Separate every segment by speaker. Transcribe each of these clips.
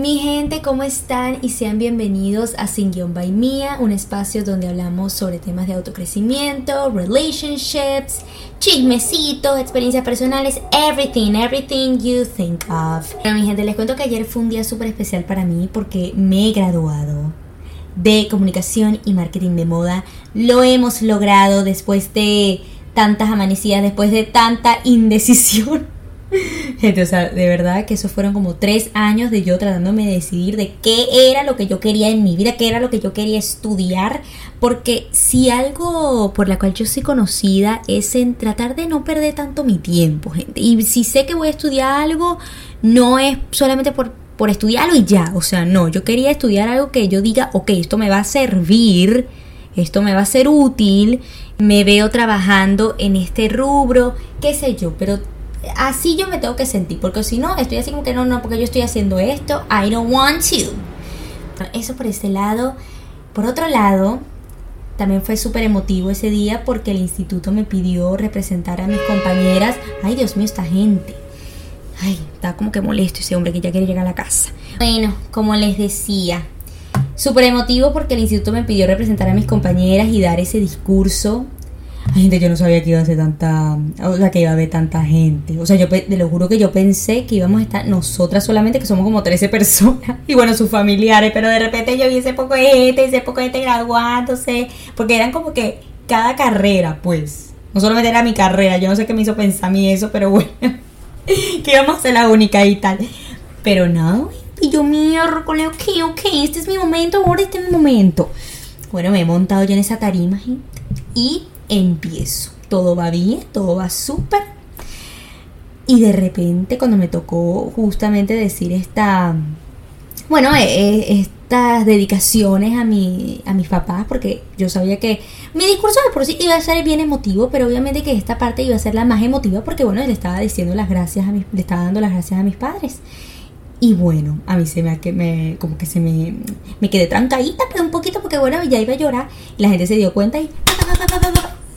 Speaker 1: Mi gente, ¿cómo están? Y sean bienvenidos a Sin Guión by Mía, un espacio donde hablamos sobre temas de autocrecimiento, relationships, chismecitos, experiencias personales, everything, everything you think of. Bueno, mi gente, les cuento que ayer fue un día súper especial para mí porque me he graduado de comunicación y marketing de moda. Lo hemos logrado después de tantas amanecidas, después de tanta indecisión. Gente, o sea, de verdad que esos fueron como tres años de yo tratándome de decidir de qué era lo que yo quería en mi vida, qué era lo que yo quería estudiar. Porque si algo por la cual yo soy conocida es en tratar de no perder tanto mi tiempo, gente. Y si sé que voy a estudiar algo, no es solamente por, por estudiarlo y ya. O sea, no, yo quería estudiar algo que yo diga, ok, esto me va a servir, esto me va a ser útil, me veo trabajando en este rubro, qué sé yo, pero así yo me tengo que sentir, porque si no, estoy así como que no, no, porque yo estoy haciendo esto, I don't want to. Eso por ese lado. Por otro lado, también fue súper emotivo ese día porque el instituto me pidió representar a mis compañeras. Ay, Dios mío, esta gente. Ay, está como que molesto ese hombre que ya quiere llegar a la casa. Bueno, como les decía, súper emotivo porque el instituto me pidió representar a mis compañeras y dar ese discurso Ay, gente, yo no sabía que iba a ser tanta, o sea, que iba a haber tanta gente. O sea, yo te lo juro que yo pensé que íbamos a estar nosotras solamente, que somos como 13 personas, y bueno, sus familiares, pero de repente yo vi ese poco de gente, ese poco de gente graduándose, porque eran como que cada carrera, pues. No solamente era mi carrera, yo no sé qué me hizo pensar a mí eso, pero bueno, que íbamos a ser la única y tal. Pero no, y yo miércoles, ok, ok, este es mi momento, ahora este es mi momento. Bueno, me he montado ya en esa tarima, gente, y empiezo. Todo va bien, todo va súper. Y de repente cuando me tocó justamente decir esta, bueno, eh, eh, estas dedicaciones a, mi, a mis papás, porque yo sabía que mi discurso de por sí iba a ser bien emotivo, pero obviamente que esta parte iba a ser la más emotiva porque, bueno, le estaba diciendo las gracias a mis, le estaba dando las gracias a mis padres. Y bueno, a mí se me, me como que se me, me quedé trancadita, pero un poquito porque bueno, ya iba a llorar y la gente se dio cuenta y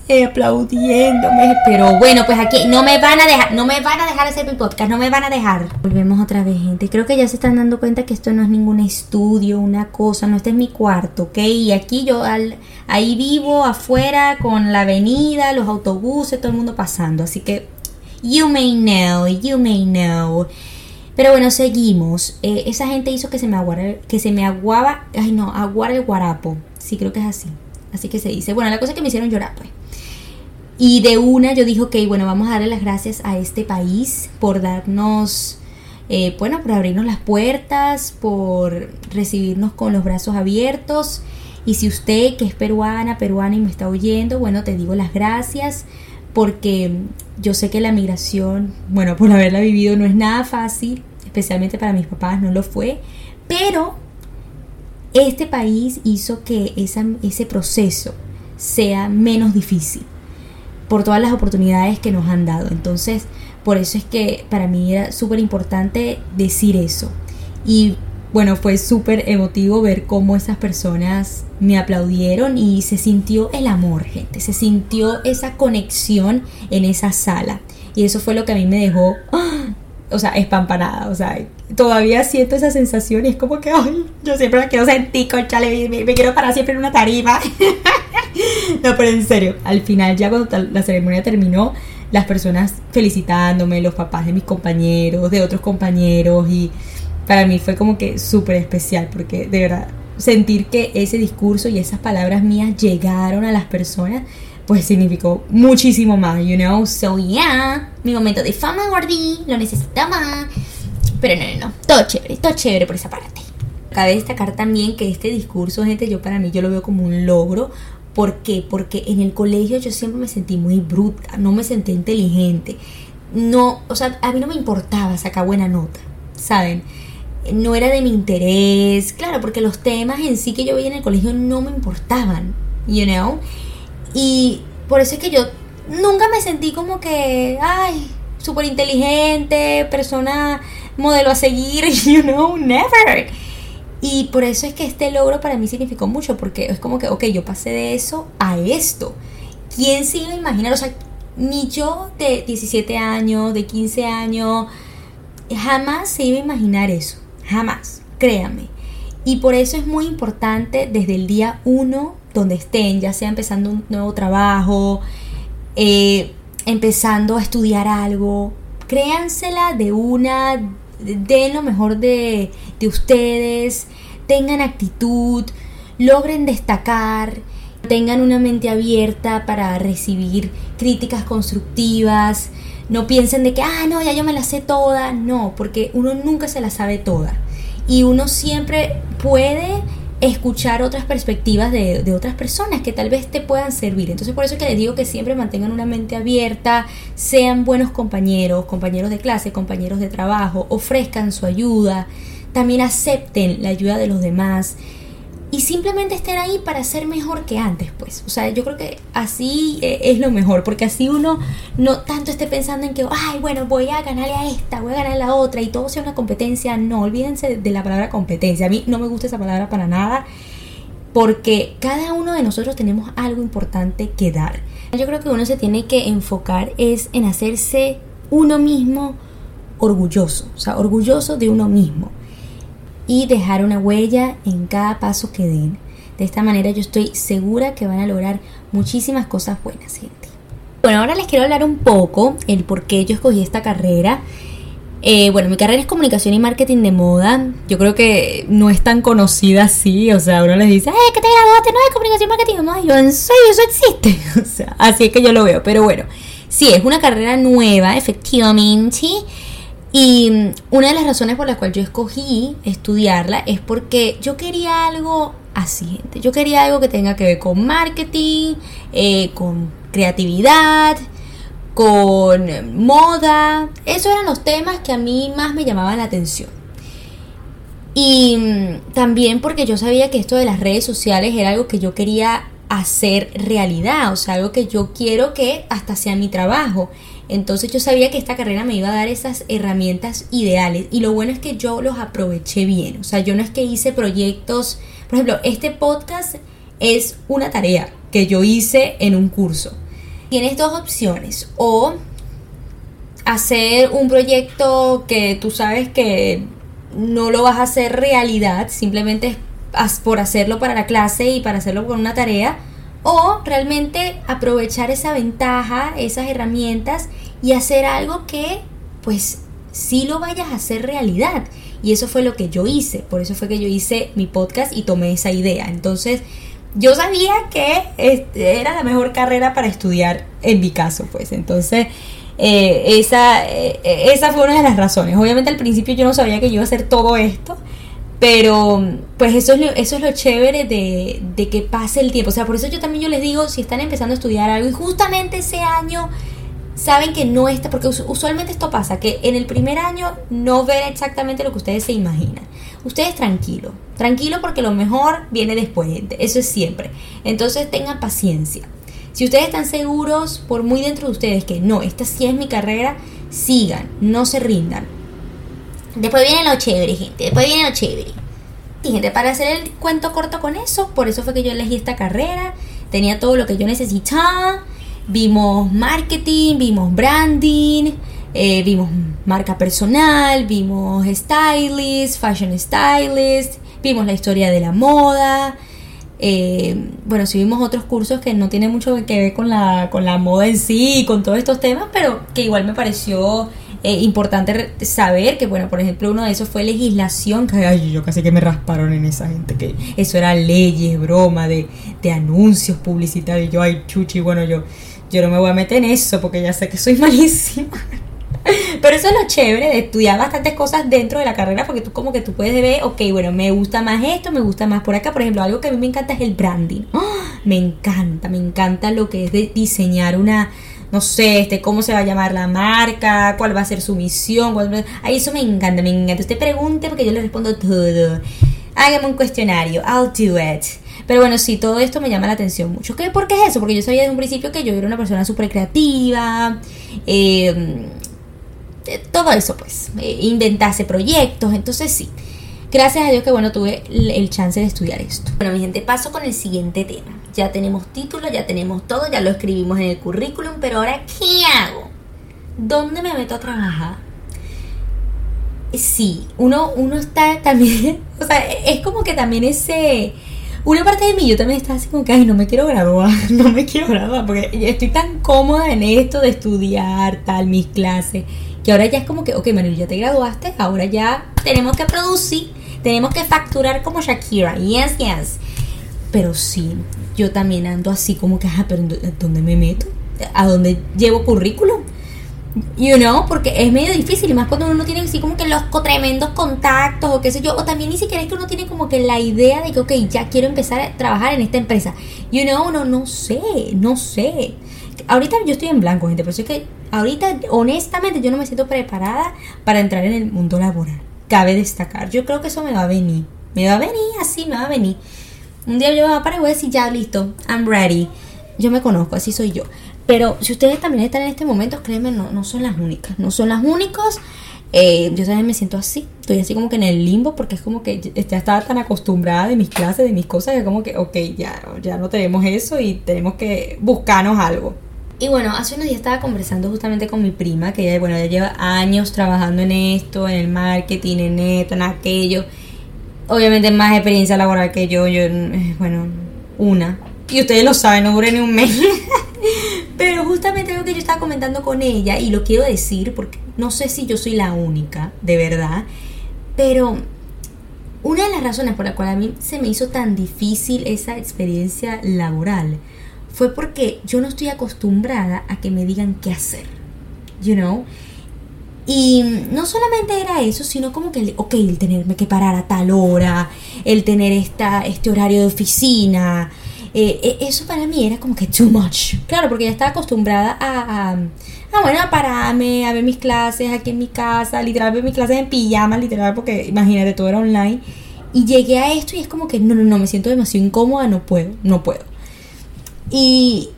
Speaker 1: aplaudiéndome. Pero bueno, pues aquí no me van a dejar, no me van a dejar hacer mi podcast, no me van a dejar. Volvemos otra vez, gente. Creo que ya se están dando cuenta que esto no es ningún estudio, una cosa, no, este es mi cuarto, ¿ok? Y aquí yo al, ahí vivo afuera con la avenida, los autobuses, todo el mundo pasando. Así que, you may know, you may know. Pero bueno, seguimos. Eh, esa gente hizo que se me aguara, que se me aguaba, ay no, aguara el guarapo. Sí, creo que es así. Así que se dice. Bueno, la cosa es que me hicieron llorar, pues. Y de una yo dije, ok, bueno, vamos a darle las gracias a este país por darnos, eh, bueno, por abrirnos las puertas, por recibirnos con los brazos abiertos. Y si usted que es peruana, peruana y me está oyendo, bueno, te digo las gracias porque yo sé que la migración, bueno, por haberla vivido no es nada fácil, especialmente para mis papás no lo fue, pero este país hizo que ese proceso sea menos difícil por todas las oportunidades que nos han dado. Entonces, por eso es que para mí era súper importante decir eso. Y bueno, fue súper emotivo ver cómo esas personas me aplaudieron y se sintió el amor, gente. Se sintió esa conexión en esa sala. Y eso fue lo que a mí me dejó, o sea, espampanada. O sea, todavía siento esa sensación y es como que, ay, yo siempre la quiero sentir, conchale, me, me quiero parar siempre en una tarima. no, pero en serio, al final ya cuando la ceremonia terminó, las personas felicitándome, los papás de mis compañeros, de otros compañeros y para mí fue como que súper especial porque de verdad sentir que ese discurso y esas palabras mías llegaron a las personas pues significó muchísimo más, you know. So yeah, mi momento de fama, Gordy, lo necesitaba. Pero no, no, no, todo chévere, todo chévere por esa parte. Cabe destacar también que este discurso, gente, yo para mí yo lo veo como un logro. ¿Por qué? Porque en el colegio yo siempre me sentí muy bruta, no me sentí inteligente. No, o sea, a mí no me importaba sacar buena nota, ¿saben? No era de mi interés, claro, porque los temas en sí que yo veía en el colegio no me importaban, you know? Y por eso es que yo nunca me sentí como que, ay, súper inteligente, persona, modelo a seguir, you know, never. Y por eso es que este logro para mí significó mucho, porque es como que, ok, yo pasé de eso a esto. ¿Quién se iba a imaginar? O sea, ni yo de 17 años, de 15 años, jamás se iba a imaginar eso. Jamás. créanme. Y por eso es muy importante desde el día uno, donde estén, ya sea empezando un nuevo trabajo, eh, empezando a estudiar algo, créansela de una, den lo mejor de, de ustedes, tengan actitud, logren destacar, tengan una mente abierta para recibir críticas constructivas, no piensen de que, ah, no, ya yo me la sé toda, no, porque uno nunca se la sabe toda. Y uno siempre puede escuchar otras perspectivas de, otras personas que tal vez te puedan servir. Entonces por eso es que les digo que siempre mantengan una mente abierta, sean buenos compañeros, compañeros de clase, compañeros de trabajo, ofrezcan su ayuda, también acepten la ayuda de los demás y simplemente estén ahí para ser mejor que antes, pues. O sea, yo creo que así eh, es lo mejor, porque así uno no tanto esté pensando en que, ay, bueno, voy a ganarle a esta, voy a ganar a la otra y todo sea una competencia. No, olvídense de la palabra competencia. A mí no me gusta esa palabra para nada, porque cada uno de nosotros tenemos algo importante que dar. Yo creo que uno se tiene que enfocar es en hacerse uno mismo orgulloso, o sea, orgulloso de uno mismo y dejar una huella en cada paso que den. De esta manera yo estoy segura que van a lograr muchísimas cosas buenas, gente. Bueno, ahora les quiero hablar un poco el por qué yo escogí esta carrera. Eh, bueno, mi carrera es comunicación y marketing de moda. Yo creo que no es tan conocida así. O sea, uno les dice, ¡eh, que te graduaste! No, de comunicación y marketing de moda. Y yo, ¿en serio eso existe? O sea, así es que yo lo veo. Pero bueno, sí, es una carrera nueva, efectivamente. Y una de las razones por las cuales yo escogí estudiarla es porque yo quería algo así, gente. Yo quería algo que tenga que ver con marketing, eh, con creatividad, con moda. Esos eran los temas que a mí más me llamaban la atención. Y también porque yo sabía que esto de las redes sociales era algo que yo quería hacer realidad, o sea, algo que yo quiero que hasta sea mi trabajo. Entonces yo sabía que esta carrera me iba a dar esas herramientas ideales y lo bueno es que yo los aproveché bien. O sea, yo no es que hice proyectos, por ejemplo, este podcast es una tarea que yo hice en un curso. Tienes dos opciones, o hacer un proyecto que tú sabes que no lo vas a hacer realidad, simplemente por hacerlo para la clase y para hacerlo con una tarea, o realmente aprovechar esa ventaja, esas herramientas y hacer algo que pues sí lo vayas a hacer realidad. Y eso fue lo que yo hice, por eso fue que yo hice mi podcast y tomé esa idea. Entonces, yo sabía que este, era la mejor carrera para estudiar en mi caso, pues. Entonces, eh, esa, eh, esa fue una de las razones. Obviamente al principio yo no sabía que yo iba a hacer todo esto, pero pues eso es lo, eso es lo chévere de, de, que pase el tiempo. O sea, por eso yo también yo les digo, si están empezando a estudiar algo y justamente ese año saben que no está, porque usualmente esto pasa, que en el primer año no ven exactamente lo que ustedes se imaginan. Ustedes tranquilo, tranquilo porque lo mejor viene después. Eso es siempre. Entonces tengan paciencia. Si ustedes están seguros, por muy dentro de ustedes, que no, esta sí es mi carrera, sigan, no se rindan Después viene lo chévere, gente. Después viene lo chévere. Y gente, para hacer el cuento corto con eso, por eso fue que yo elegí esta carrera. Tenía todo lo que yo necesitaba. Vimos marketing, vimos branding, eh, vimos marca personal, vimos stylist, fashion stylist, vimos la historia de la moda. Eh, bueno, sí vimos otros cursos que no tienen mucho que ver con la, con la moda en sí y con todos estos temas, pero que igual me pareció eh, importante saber que, bueno, por ejemplo, uno de esos fue legislación, que ay, yo casi que me rasparon en esa gente, que eso era leyes, broma, de, de anuncios publicitarios. Yo, ay, chuchi, bueno, yo, yo no me voy a meter en eso porque ya sé que soy malísima. Pero eso es lo chévere de estudiar bastantes cosas dentro de la carrera porque tú como que tú puedes ver, ok, bueno, me gusta más esto, me gusta más por acá. Por ejemplo, algo que a mí me encanta es el branding. ¡Ah! Me encanta, me encanta lo que es de diseñar una no sé, este, cómo se va a llamar la marca, cuál va a ser su misión. Cuál... Ay, eso me encanta, me encanta. Usted pregunte porque yo le respondo todo. Hágame un cuestionario, I'll do it. Pero bueno, sí, todo esto me llama la atención mucho. ¿Qué, ¿Por qué es eso? Porque yo sabía desde un principio que yo era una persona súper creativa. Em, todo eso, pues. Eh, inventase proyectos. Entonces sí. Gracias a Dios que bueno, tuve el chance de estudiar esto. Bueno, mi gente, paso con el siguiente tema ya tenemos título, ya tenemos todo, ya lo escribimos en el currículum, pero ahora ¿qué hago? ¿Dónde me meto a trabajar? sí, uno, uno está también, o sea, es como que también ese, una parte de mí yo también estaba así como que, ay, no me quiero graduar, no me quiero graduar, porque estoy tan cómoda en esto de estudiar, tal, mis clases, que ahora ya es como que, ok, Manuel, ya te graduaste, ahora ya tenemos que producir, tenemos que facturar como Shakira, yes, yes. Pero sí, yo también ando así como que, ajá, pero ¿dónde me meto? ¿A dónde llevo currículum? You know, porque es medio difícil más cuando uno no tiene así como que los tremendos contactos o qué sé yo, o también ni siquiera es que uno tiene como que la idea de que, ok, ya quiero empezar a trabajar en esta empresa. You know, no, no sé, no sé. Ahorita yo estoy en blanco, gente, pero es que ahorita honestamente yo no me siento preparada para entrar en el mundo laboral. Cabe destacar, yo creo que eso me va a venir. Me va a venir, así me va a venir. Un día yo me voy a parar y voy a decir, ya, listo, I'm ready. Yo me conozco, así soy yo. Pero si ustedes también están en este momento, créanme, no, no son las únicas. No son las únicos. Eh, yo también me siento así. Estoy así como que en el limbo porque es como que ya estaba tan acostumbrada de mis clases, de mis cosas, que como que, ok, ya, ya no tenemos eso y tenemos que buscarnos algo. Y bueno, hace unos días estaba conversando justamente con mi prima, que ella, bueno, ella lleva años trabajando en esto, en el marketing, en esto, en aquello. Obviamente más experiencia laboral que yo, yo, eh, bueno, una. Y ustedes lo saben, no duré ni un mes. Pero justamente lo que yo estaba comentando con ella, y lo quiero decir porque no sé si yo soy la única, de verdad, pero una de las razones por la cual a mí se me hizo tan difícil esa experiencia laboral fue porque yo no estoy acostumbrada a que me digan qué hacer, you know. Y no solamente era eso, sino como que, ok, el tenerme que parar a tal hora, el tener esta, este horario de oficina, eh, eh, eso para mí era como que too much. Claro, porque ya estaba acostumbrada a, a, bueno, a pararme, a ver mis clases aquí en mi casa, literal, ver mis clases en pijama, literal, porque imagínate, todo era online. Y llegué a esto y es como que no, no, no, me siento demasiado incómoda, no puedo, no puedo. Y,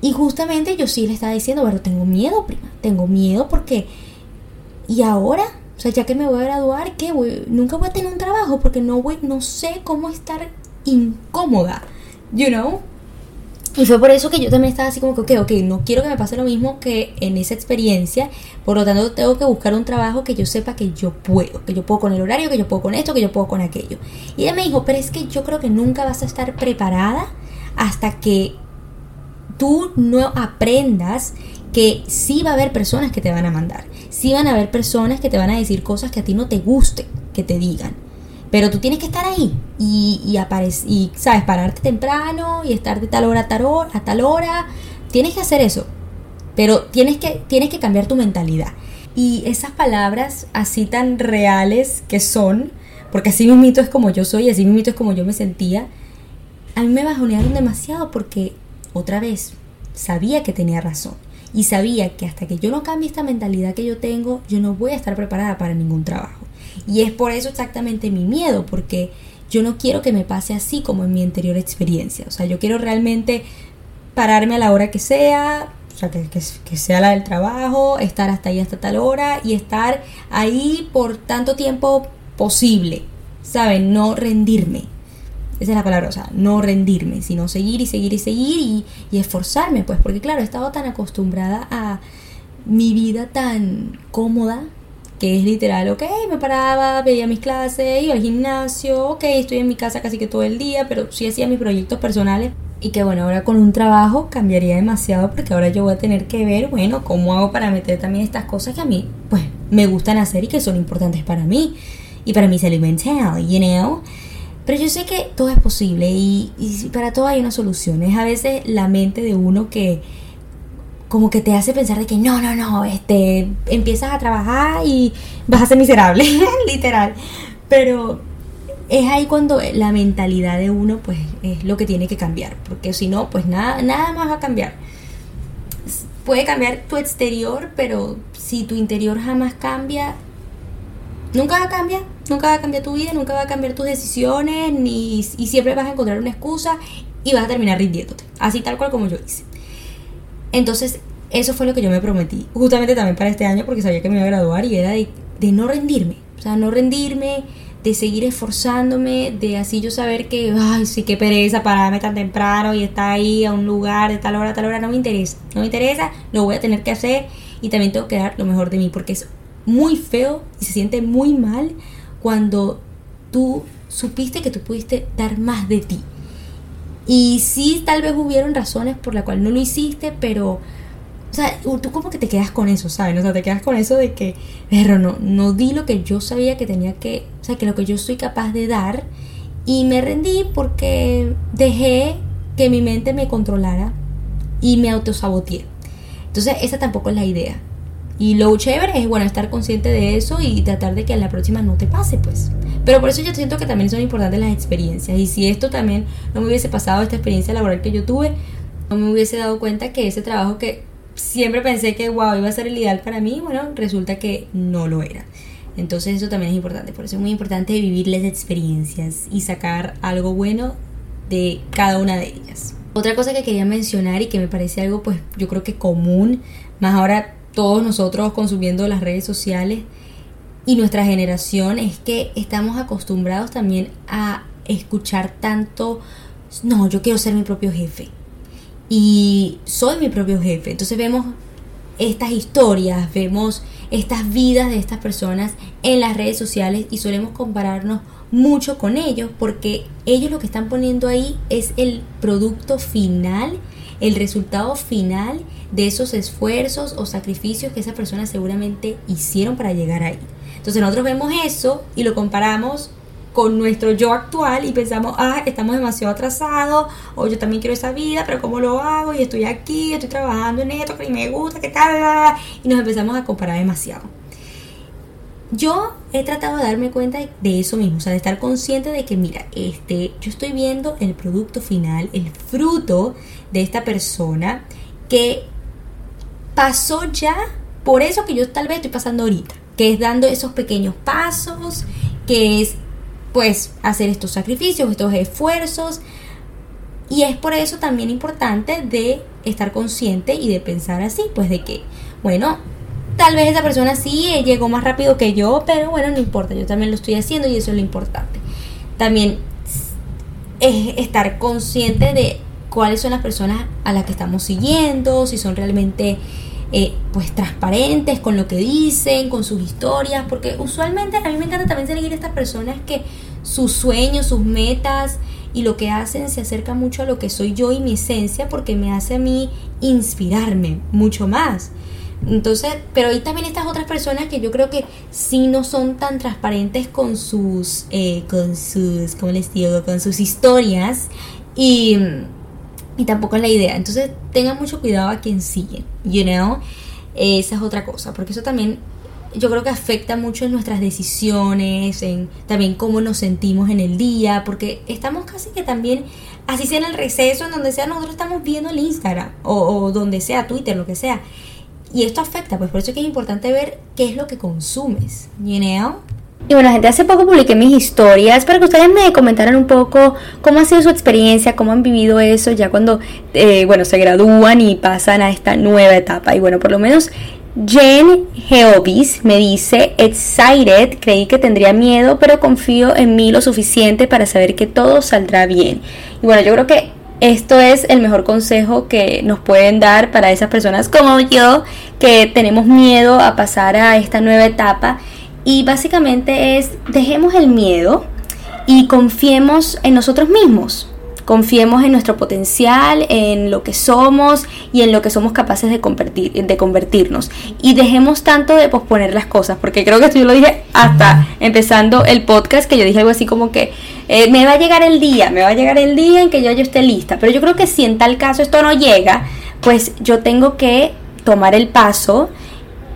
Speaker 1: y justamente yo sí le estaba diciendo, pero tengo miedo, prima, tengo miedo porque... ¿Y ahora? O sea, ya que me voy a graduar, ¿qué? nunca voy a tener un trabajo porque no, voy, no sé cómo estar incómoda you know. Y fue por eso que yo también estaba así como que, ok, ok, no quiero que me pase lo mismo que en esa experiencia, por lo tanto tengo que buscar un trabajo que yo sepa que yo puedo, que yo puedo con el horario, que yo puedo con esto, que yo puedo con aquello. Y ella me dijo, pero es que yo creo que nunca vas a estar preparada hasta que tú no aprendas que sí va a haber personas que te van a mandar, sí van a haber personas que te van a decir cosas que a ti no te guste que te digan. Pero tú tienes que estar ahí y, y, y ¿sabes? Pararte temprano y estar de tal hora a tal hora, a tal hora. Tienes que hacer eso. Pero tienes que, tienes que cambiar tu mentalidad. Y esas palabras así tan reales que son, porque así mismito es como yo soy, así mismito es como yo me sentía, a mí me bajonearon demasiado porque, otra vez, sabía que tenía razón. Y sabía que hasta que yo no cambie esta mentalidad que yo tengo, yo no voy a estar preparada para ningún trabajo. Y es por eso exactamente mi miedo, porque yo no quiero que me pase así como en mi anterior experiencia. O sea, yo quiero realmente pararme a la hora que sea, o sea, que, sea la del trabajo, estar hasta ahí hasta tal hora y estar ahí por tanto tiempo posible, ¿saben? No rendirme. Esa es la palabra, o sea, no rendirme, sino seguir y seguir y seguir y, esforzarme, pues, porque claro, he estado tan acostumbrada a mi vida tan cómoda, que es literal, ok, me paraba, veía mis clases, iba al gimnasio, ok, estoy en mi casa casi que todo el día, pero sí hacía mis proyectos personales y que bueno, ahora con un trabajo cambiaría demasiado porque ahora yo voy a tener que ver, bueno, cómo hago para meter también estas cosas que a mí, pues, me gustan hacer y que son importantes para mí y para mi salud mental, you know. Pero yo sé que todo es posible y, para todo hay una solución. Es a veces la mente de uno que como que te hace pensar de que no, no, no, este, empiezas a trabajar y vas a ser miserable, literal. Pero es ahí cuando la mentalidad de uno pues es lo que tiene que cambiar, porque si no, pues nada, nada más va a cambiar. Puede cambiar tu exterior, pero si tu interior jamás cambia, nunca va a cambiar, nunca va a cambiar tu vida, nunca va a cambiar tus decisiones, ni, y siempre vas a encontrar una excusa y vas a terminar rindiéndote, así tal cual como yo hice. Entonces, eso fue lo que yo me prometí, justamente también para este año, porque sabía que me iba a graduar y era de, no rendirme, o sea, no rendirme, de seguir esforzándome, de así yo saber que, ay, sí, qué pereza pararme tan temprano y estar ahí a un lugar de tal hora tal hora, no me interesa, no me interesa, lo voy a tener que hacer y también tengo que dar lo mejor de mí, porque es muy feo y se siente muy mal cuando tú supiste que tú pudiste dar más de ti. Y sí, tal vez hubieron razones por las cuales no lo hiciste, pero, o sea, tú como que te quedas con eso, ¿sabes? O sea, te quedas con eso de que, pero no, no di lo que yo sabía que tenía que, o sea, que lo que yo soy capaz de dar. Y me rendí porque dejé que mi mente me controlara y me autosaboteé. Entonces, esa tampoco es la idea. Y lo chévere es, bueno, estar consciente de eso y tratar de que a la próxima no te pase, pues. Pero por eso yo siento que también son importantes las experiencias. Y si esto también no me hubiese pasado, esta experiencia laboral que yo tuve, no me hubiese dado cuenta que ese trabajo que siempre pensé que, wow, iba a ser el ideal para mí, bueno, resulta que no lo era. Entonces eso también es importante. Por eso es muy importante vivir las experiencias y sacar algo bueno de cada una de ellas. Otra cosa que quería mencionar y que me parece algo, pues yo creo que común, más ahora todos nosotros consumiendo las redes sociales y nuestra generación es que estamos acostumbrados también a escuchar tanto, no, yo quiero ser mi propio jefe y soy mi propio jefe. Entonces vemos estas historias, vemos estas vidas de estas personas en las redes sociales y solemos compararnos mucho con ellos porque ellos lo que están poniendo ahí es el producto final el resultado final de esos esfuerzos o sacrificios que esas personas seguramente hicieron para llegar ahí. Entonces nosotros vemos eso y lo comparamos con nuestro yo actual y pensamos, ah, estamos demasiado atrasados, o yo también quiero esa vida, pero ¿cómo lo hago? Y estoy aquí, estoy trabajando en esto, que me gusta, que tal, y nos empezamos a comparar demasiado. Yo he tratado de darme cuenta de eso mismo, o sea, de estar consciente de que, mira, este, yo estoy viendo el producto final, el fruto de esta persona que pasó ya por eso que yo tal vez estoy pasando ahorita, que es dando esos pequeños pasos, que es pues hacer estos sacrificios, estos esfuerzos. Y es por eso también importante de estar consciente y de pensar así, pues de que, bueno, tal vez esa persona sí llegó más rápido que yo, pero bueno, no importa, yo también lo estoy haciendo y eso es lo importante. También es estar consciente de cuáles son las personas a las que estamos siguiendo, si son realmente eh, pues transparentes con lo que dicen, con sus historias, porque usualmente a mí me encanta también seguir a estas personas que sus sueños, sus metas y lo que hacen se acerca mucho a lo que soy yo y mi esencia porque me hace a mí inspirarme mucho más. Entonces, pero hay también estas otras personas que yo creo que sí no son tan transparentes con sus, eh, con sus, ¿cómo les digo? Con sus historias y y tampoco es la idea. Entonces tengan mucho cuidado a quien sigue, you know. Esa es otra cosa, porque eso también yo creo que afecta mucho en nuestras decisiones, en también cómo nos sentimos en el día, porque estamos casi que también, así sea en el receso, en donde sea, nosotros estamos viendo el Instagram o, o donde sea, Twitter, lo que sea. Y esto afecta, pues por eso es que es importante ver qué es lo que consumes, you.
Speaker 2: Y bueno, gente, hace poco publiqué mis historias para que ustedes me comentaran un poco cómo ha sido su experiencia, cómo han vivido eso ya cuando, eh, bueno, se gradúan y pasan a esta nueva etapa. Y bueno, por lo menos Jen Geovis me dice, excited, creí que tendría miedo, pero confío en mí lo suficiente para saber que todo saldrá bien. Y bueno, yo creo que esto es el mejor consejo que nos pueden dar para esas personas como yo que tenemos miedo a pasar a esta nueva etapa y básicamente es, dejemos el miedo y confiemos en nosotros mismos. Confiemos en nuestro potencial, en lo que somos y en lo que somos capaces de, convertir, de convertirnos. Y dejemos tanto de posponer las cosas, porque creo que esto yo lo dije hasta empezando el podcast, que yo dije algo así como que eh, me va a llegar el día, me va a llegar el día en que yo, yo esté lista. Pero yo creo que si en tal caso esto no llega, pues yo tengo que tomar el paso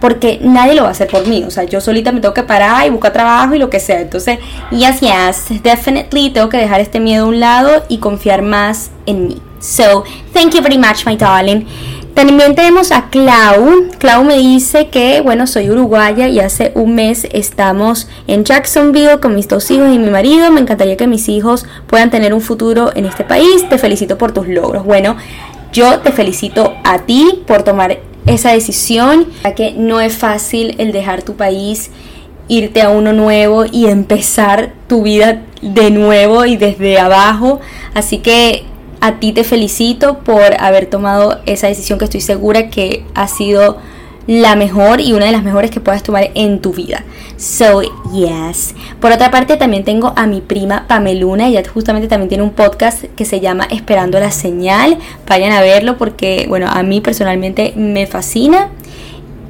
Speaker 2: porque nadie lo va a hacer por mí. O sea, yo solita me tengo que parar y buscar trabajo y lo que sea. Entonces, yes, yes, definitely tengo que dejar este miedo a un lado y confiar más en mí. So, thank you very much, my darling. También tenemos a Clau. Clau me dice que, bueno, soy uruguaya y hace un mes estamos en Jacksonville con mis dos hijos y mi marido. Me encantaría que mis hijos puedan tener un futuro en este país. Te felicito por tus logros. Bueno, yo te felicito a ti por tomar esa decisión, ya que no es fácil el dejar tu país, irte a uno nuevo y empezar tu vida de nuevo y desde abajo. Así que a ti te felicito por haber tomado esa decisión que estoy segura que ha sido la mejor y una de las mejores que puedas tomar en tu vida. So, yes. Por otra parte, también tengo a mi prima Pameluna. Ella justamente también tiene un podcast que se llama Esperando la Señal. Vayan a verlo porque, bueno, a mí personalmente me fascina.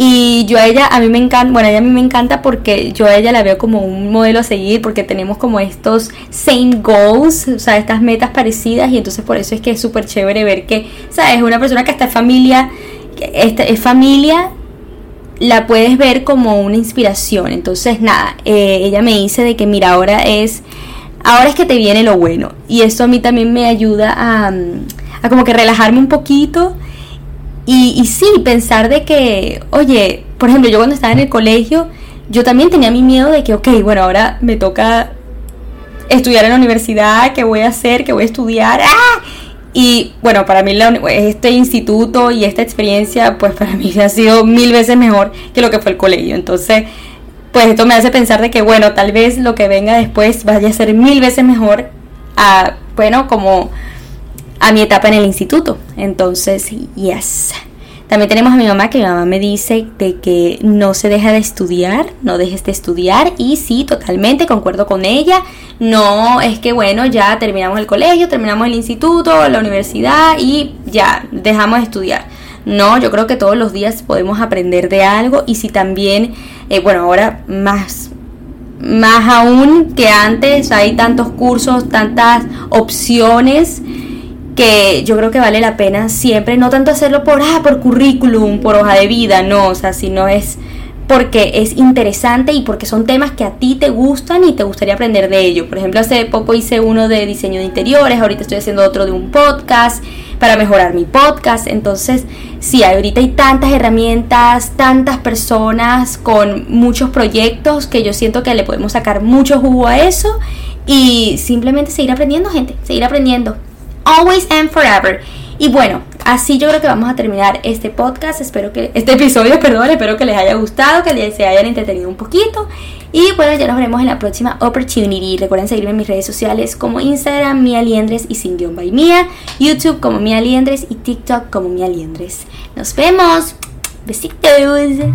Speaker 2: Y yo a ella, a mí me encanta, bueno, a ella a mí me encanta porque yo a ella la veo como un modelo a seguir porque tenemos como estos same goals, o sea, estas metas parecidas y entonces por eso es que es súper chévere ver que, ¿sabes? Una persona que está en familia, esta es familia, la puedes ver como una inspiración. Entonces, nada, eh, ella me dice de que, mira, ahora es, ahora es que te viene lo bueno. Y eso a mí también me ayuda a, a como que relajarme un poquito y, sí, pensar de que, oye, por ejemplo, yo cuando estaba en el colegio, yo también tenía mi miedo de que, ok, bueno, ahora me toca estudiar en la universidad, ¿qué voy a hacer? ¿Qué voy a estudiar? ¡Ah! Y bueno, para mí este instituto y esta experiencia, pues para mí ha sido mil veces mejor que lo que fue el colegio. Entonces, pues esto me hace pensar de que, bueno, tal vez lo que venga después vaya a ser mil veces mejor a, bueno, como a mi etapa en el instituto. Entonces, yes. También tenemos a mi mamá, que mi mamá me dice de que no se deja de estudiar, no dejes de estudiar. Y sí, totalmente, concuerdo con ella. No es que, bueno, ya terminamos el colegio, terminamos el instituto, la universidad y ya, dejamos de estudiar. No, yo creo que todos los días podemos aprender de algo y si también, eh, bueno, ahora más, más aún que antes hay tantos cursos, tantas opciones que yo creo que vale la pena siempre, no tanto hacerlo por, ah, por currículum, por hoja de vida, no, o sea, sino es porque es interesante y porque son temas que a ti te gustan y te gustaría aprender de ello. Por ejemplo, hace poco hice uno de diseño de interiores, ahorita estoy haciendo otro de un podcast para mejorar mi podcast. Entonces, sí, ahorita hay tantas herramientas, tantas personas con muchos proyectos que yo siento que le podemos sacar mucho jugo a eso y simplemente seguir aprendiendo, gente, seguir aprendiendo always and forever. Y bueno, así yo creo que vamos a terminar este podcast. Espero que este episodio, perdón, espero que les haya gustado, que se hayan entretenido un poquito. Y bueno, ya nos veremos en la próxima opportunity. Recuerden seguirme en mis redes sociales como Instagram, Mia Liendres y sin guion by Mia, YouTube como Mia Liendres y TikTok como Mia Liendres. Nos vemos. Besitos.